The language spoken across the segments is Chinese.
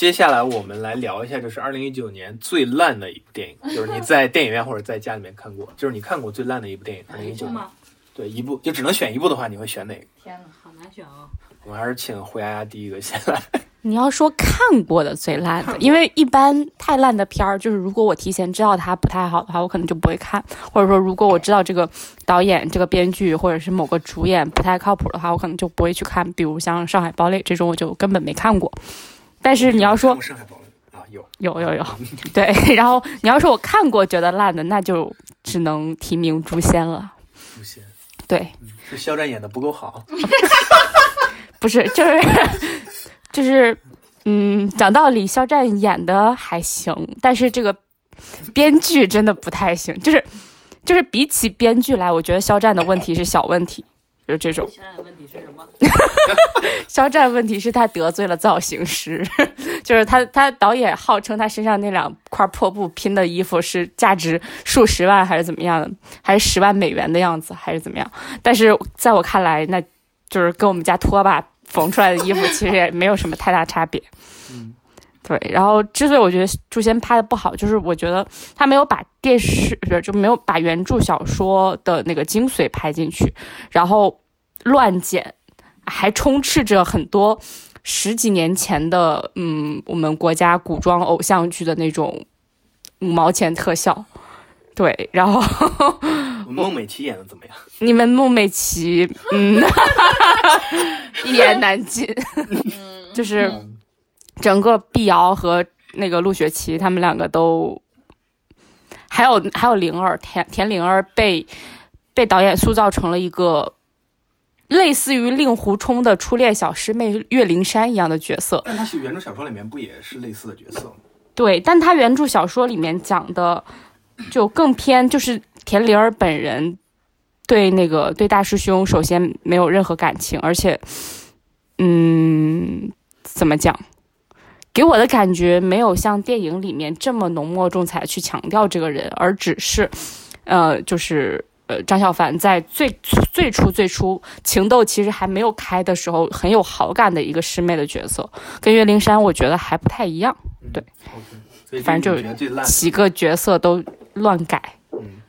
接下来我们来聊一下，就是二零一九年最烂的一部电影，就是你在电影院或者在家里面看过，就是你看过最烂的一部电影。二零一九年，吗？对，一部就只能选一部的话，你会选哪个？天哪，好难选哦！我们还是请胡丫丫第一个先来。你要说看过的最烂的，因为一般太烂的片儿，就是如果我提前知道它不太好的话，我可能就不会看；或者说如果我知道这个导演、这个编剧或者是某个主演不太靠谱的话，我可能就不会去看。比如像《上海堡垒》这种，我就根本没看过。但是你要说上海堡垒啊，有有有有，对，然后你要说我看过觉得烂的，那就只能提名《诛仙》了。诛仙，对，是肖战演的不够好。不是，就是就是，嗯，讲道理，肖战演的还行，但是这个编剧真的不太行，就是就是比起编剧来，我觉得肖战的问题是小问题，就这种。现在问题是什么？肖战问题是他得罪了造型师，就是他他导演号称他身上那两块破布拼的衣服是价值数十万还是怎么样的，还是十万美元的样子，还是怎么样？但是在我看来，那就是跟我们家拖把缝出来的衣服其实也没有什么太大差别。嗯，对。然后之所以我觉得《诛仙》拍的不好，就是我觉得他没有把电视不是就没有把原著小说的那个精髓拍进去，然后乱剪。还充斥着很多十几年前的，嗯，我们国家古装偶像剧的那种五毛钱特效，对，然后孟美岐演的怎么样？你们孟美岐，嗯，一言难尽，就是整个碧瑶和那个陆雪琪他们两个都，还有还有灵儿田田灵儿被被导演塑造成了一个。类似于令狐冲的初恋小师妹岳灵珊一样的角色，但他是原著小说里面不也是类似的角色吗？对，但他原著小说里面讲的就更偏，就是田灵儿本人对那个对大师兄首先没有任何感情，而且，嗯，怎么讲？给我的感觉没有像电影里面这么浓墨重彩去强调这个人，而只是，呃，就是。呃，张小凡在最最初最初情窦其实还没有开的时候，很有好感的一个师妹的角色，跟岳灵珊我觉得还不太一样。对，嗯、反正就几个角色都乱改。嗯，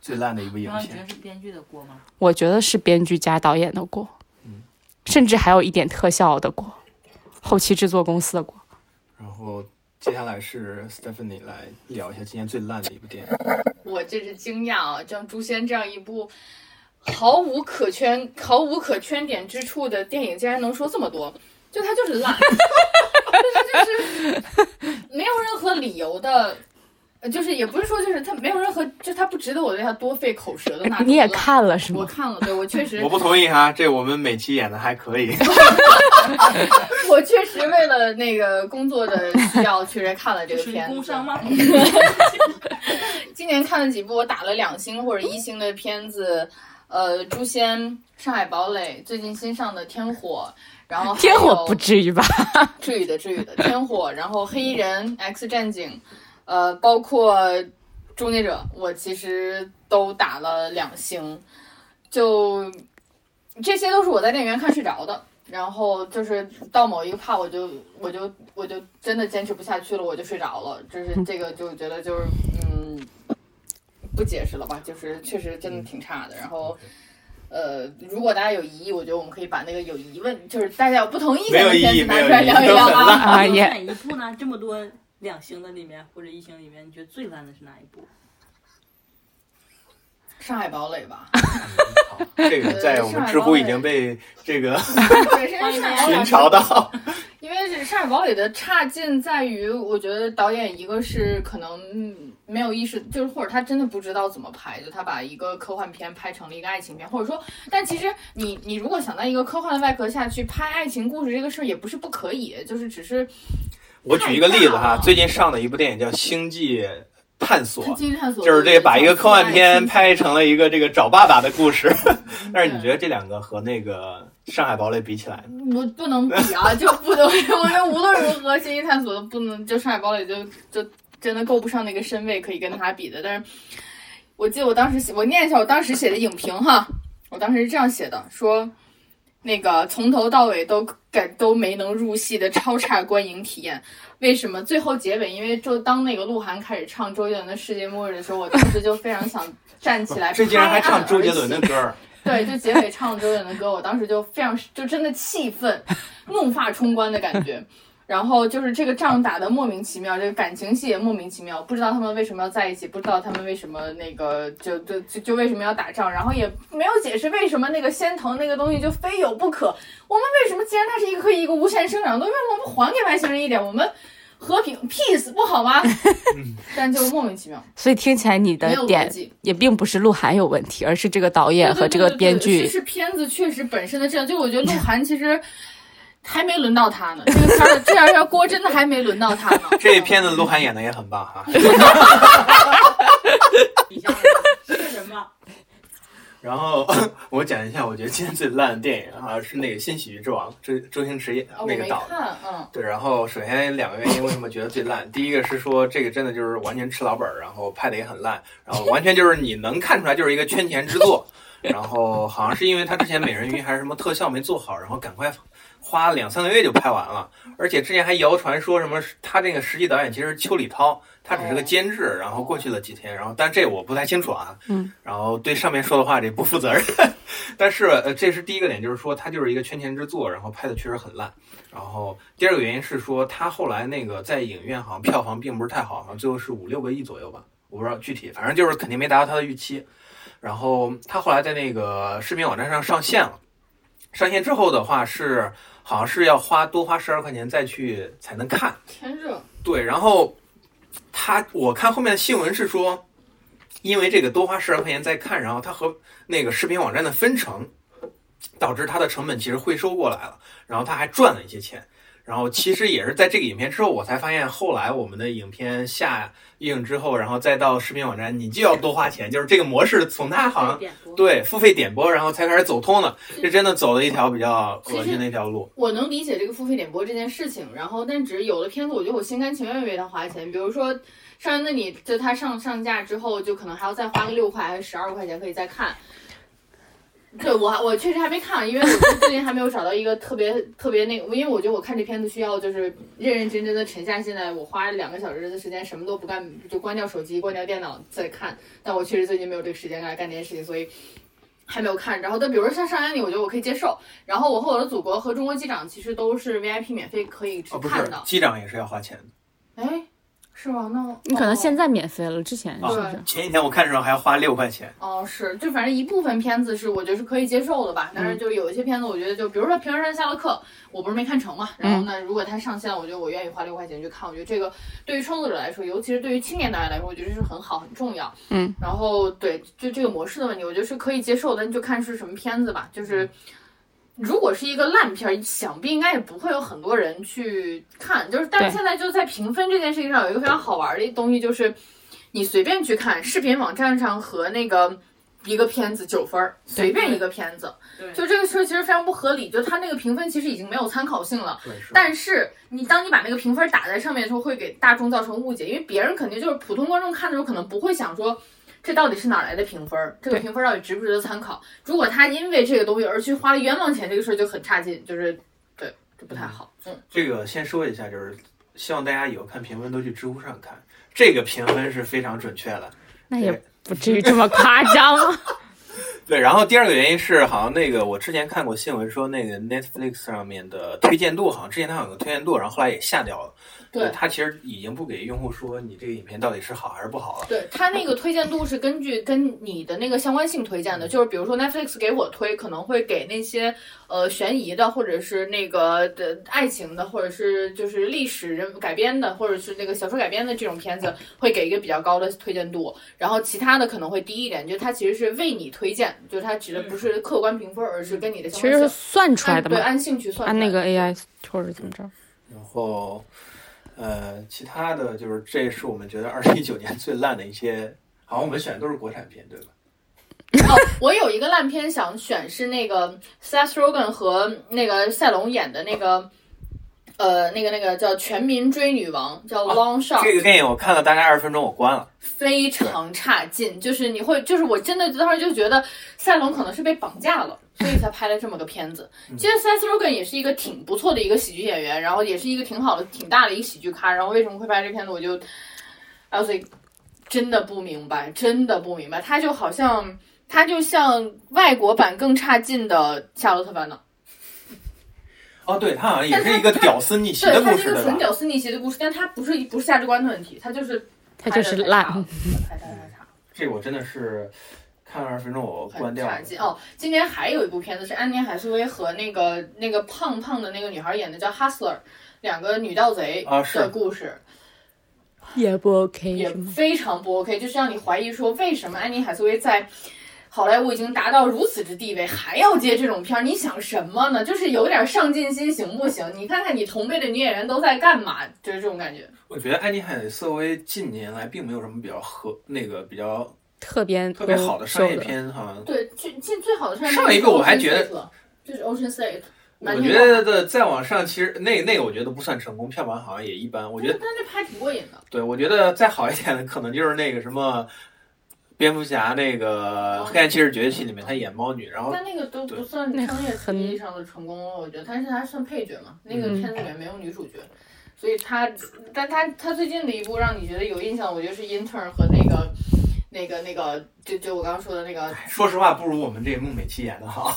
最烂的一部影片。觉得是编剧的锅吗？我觉得是编剧加导演的锅，嗯，甚至还有一点特效的锅，后期制作公司的锅。然后。接下来是 Stephanie 来聊一下今年最烂的一部电影。我真是惊讶啊！像《诛仙》这样一部毫无可圈、毫无可圈点之处的电影，竟然能说这么多，就它就是烂，就是就是没有任何理由的，就是也不是说就是它没有任何，就它不值得我对它多费口舌的那种。你也看了是吗？我看了，对我确实。我不同意哈，这我们每期演的还可以。我确实为了那个工作的需要，确实看了这个片子。工伤吗？今年看了几部我打了两星或者一星的片子，呃，《诛仙》《上海堡垒》，最近新上的《天火》，然后天火不至于吧？至于的，至于的，《天火》，然后《黑衣人》《X 战警》，呃，包括《终结者》，我其实都打了两星，就这些都是我在电影院看睡着的。然后就是到某一个 part，我就我就我就真的坚持不下去了，我就睡着了。就是这个就觉得就是嗯，不解释了吧，就是确实真的挺差的。然后呃，如果大家有疑义，我觉得我们可以把那个有疑问，就是大家有不同意见的片子拿出来聊一聊啊。啊也选一部呢？这么多两星的里面或者一星里面，你觉得最烂的是哪一部？上海堡垒吧，好，这个在我们知乎已经被这个 群嘲到。因为是上海堡垒的差劲在于，我觉得导演一个是可能没有意识，就是或者他真的不知道怎么拍，就他把一个科幻片拍成了一个爱情片，或者说，但其实你你如果想在一个科幻的外壳下去拍爱情故事这个事儿也不是不可以，就是只是我举一个例子哈，最近上的一部电影叫《星际》。探索，探索就是这把一个科幻片拍成了一个这个找爸爸的故事。但是你觉得这两个和那个《上海堡垒》比起来，不不能比啊，就不能。我觉得无论如何，《星际探索》都不能，就《上海堡垒》就就真的够不上那个身位可以跟他比的。但是我记得我当时写，我念一下我当时写的影评哈，我当时是这样写的，说。那个从头到尾都感都没能入戏的超差观影体验。为什么最后结尾？因为就当那个鹿晗开始唱周杰伦的《世界末日》的时候，我当时就非常想站起来，这竟然还唱周杰伦的歌儿，对，就结尾唱周杰伦的歌，我当时就非常就真的气愤，怒发冲冠的感觉。然后就是这个仗打得莫名其妙，这个感情戏也莫名其妙，不知道他们为什么要在一起，不知道他们为什么那个就就就就为什么要打仗，然后也没有解释为什么那个仙藤那个东西就非有不可。我们为什么既然它是一个可以一个无限生长的东西，为什么不还给外星人一点？我们和平 peace 不好吗？但就莫名其妙，所以听起来你的点辑。也并不是鹿晗有问题，而是这个导演和这个对对对编剧是是片子确实本身的这样，就我觉得鹿晗其实还没轮到他呢，这个片儿这样要锅真的还没轮到他呢。这片子鹿晗演的也很棒哈。然后 我讲一下，我觉得今天最烂的电影啊是那个《新喜剧之王》，周周星驰演那个导的。看，嗯，对，然后首先两个原因为什么觉得最烂？第一个是说这个真的就是完全吃老本儿，然后拍的也很烂，然后完全就是你能看出来就是一个圈钱之作。然后好像是因为他之前美人鱼还是什么特效没做好，然后赶快花两三个月就拍完了，而且之前还谣传说什么他这个实际导演其实是邱礼涛，他只是个监制，然后过去了几天，然后但这我不太清楚啊，嗯，然后对上面说的话这不负责任，但是呃这是第一个点，就是说他就是一个圈钱之作，然后拍的确实很烂。然后第二个原因是说，他后来那个在影院好像票房并不是太好，好像最后是五六个亿左右吧，我不知道具体，反正就是肯定没达到他的预期。然后他后来在那个视频网站上上线了，上线之后的话是好像是要花多花十二块钱再去才能看。天热，对，然后他我看后面的新闻是说，因为这个多花十二块钱再看，然后他和那个视频网站的分成，导致他的成本其实回收过来了，然后他还赚了一些钱。然后其实也是在这个影片之后，我才发现后来我们的影片下映之后，然后再到视频网站，你就要多花钱，就是这个模式从它好像对付费点播，然后才开始走通的，这真的走了一条比较恶心的一条路。我能理解这个付费点播这件事情，然后但只是有的片子，我觉得我心甘情愿为它花钱，比如说《上人的你》，就它上上架之后，就可能还要再花个六块还是十二块钱可以再看。对我我确实还没看，因为我最近还没有找到一个特别特别那个，因为我觉得我看这片子需要就是认认真真的沉下心来，我花两个小时的时间什么都不干，就关掉手机、关掉电脑再看。但我确实最近没有这个时间来干这件事情，所以还没有看。然后，但比如说像《上海你》，我觉得我可以接受。然后，《我和我的祖国》和《中国机长》其实都是 VIP 免费可以去，看的。机长也是要花钱的。哎，是吗？那我你可能现在在免费了，之前是不对是？前几天我看的时候还要花六块钱。哦是，就反正一部分片子是我觉得是可以接受的吧。但是就有一些片子，我觉得就比如说《平时上下了课》，我不是没看成嘛。然后呢，如果它上线了，我觉得我愿意花六块钱去看。我觉得这个对于创作者来说，尤其是对于青年导演来说，我觉得是很好很重要。嗯。然后对，就这个模式的问题，我觉得是可以接受的，就看是什么片子吧。就是。如果是一个烂片儿，想必应该也不会有很多人去看。就是，但是现在就在评分这件事情上有一个非常好玩的东西，就是你随便去看视频网站上和那个一个片子九分儿，随便一个片子，对，就这个事儿其实非常不合理。就它那个评分其实已经没有参考性了。是但是你当你把那个评分打在上面的时候，会给大众造成误解，因为别人肯定就是普通观众看的时候，可能不会想说这到底是哪儿来的评分儿，这个评分儿到底值不值得参考。如果他因为这个东西而去花了冤枉钱，这个事儿就很差劲，就是对，这不太好。嗯，这个先说一下，就是希望大家以后看评分都去知乎上看，这个评分是非常准确的。那也不至于这么夸张。对，然后第二个原因是，好像那个我之前看过新闻说，那个 Netflix 上面的推荐度，好像之前它有个推荐度，然后后来也下掉了。对它其实已经不给用户说你这个影片到底是好还是不好了。对它那个推荐度是根据跟你的那个相关性推荐的，就是比如说 Netflix 给我推，可能会给那些呃悬疑的，或者是那个的爱情的，或者是就是历史人改编的，或者是那个小说改编的这种片子，会给一个比较高的推荐度。然后其他的可能会低一点，就它其实是为你推荐，就是它指的不是客观评分，而是跟你的相其实是算出来的嘛，按对按兴趣算按那个 AI 或者怎么着。然后，呃，其他的就是这是我们觉得二零一九年最烂的一些，好像我们选的都是国产片，对吧？哦，我有一个烂片想选是那个 Seth Rogen 和那个赛龙演的那个，呃，那个那个叫《全民追女王》，叫 Long Shot，、这个电影我看了大概二十分钟，我关了。非常差劲。就是你会，就是我真的当时就觉得赛龙可能是被绑架了，所以才拍了这么个片子。其实 Seth Rogen 也是一个挺不错的一个喜剧演员，然后也是一个挺好的、挺大的一个喜剧咖。然后为什么会拍这片子，我就 I was like 真的不明白，真的不明白。他就好像他就像外国版更差劲的《夏洛特烦恼》。哦，对他好像也是一个屌丝逆袭的对，它故事，是一个对吧？纯屌丝逆袭的故事，但它不是不是价值观的问题，它就是它就是烂。拍的太差，这我真的是看了二十分钟我关掉了。哦。今年还有一部片子是安妮海瑟薇和那个那个胖胖的那个女孩演的，叫《Hustler》，两个女盗贼的故事，也不 OK 也？非常不 OK，就是让你怀疑说为什么安妮海瑟薇在。好莱坞已经达到如此之地位，还要接这种片儿，你想什么呢？就是有点上进心行不行？你看看你同辈的女演员都在干嘛，就是这种感觉。我觉得安妮海瑟薇近年来并没有什么比较合那个比较特别特别好的商业，片，好像。对，最近最好的商业上一个我还觉得就是 Ocean State，我觉得再往上，其实那那个我觉得不算成功，票房好像也一般。我觉得，但这拍挺过瘾的。对我觉得再好一点的，可能就是那个什么蝙蝠侠那个黑暗骑士崛起里面，他演猫女，然后但那个都不算商业意义上的成功了，我觉得，但是他算配角嘛，那个片子里面没有女主角，所以他，但他他最近的一部让你觉得有印象，我觉得是 Intern 和那个那个那个，就就我刚刚说的那个，说实话，不如我们这个孟美岐演的好。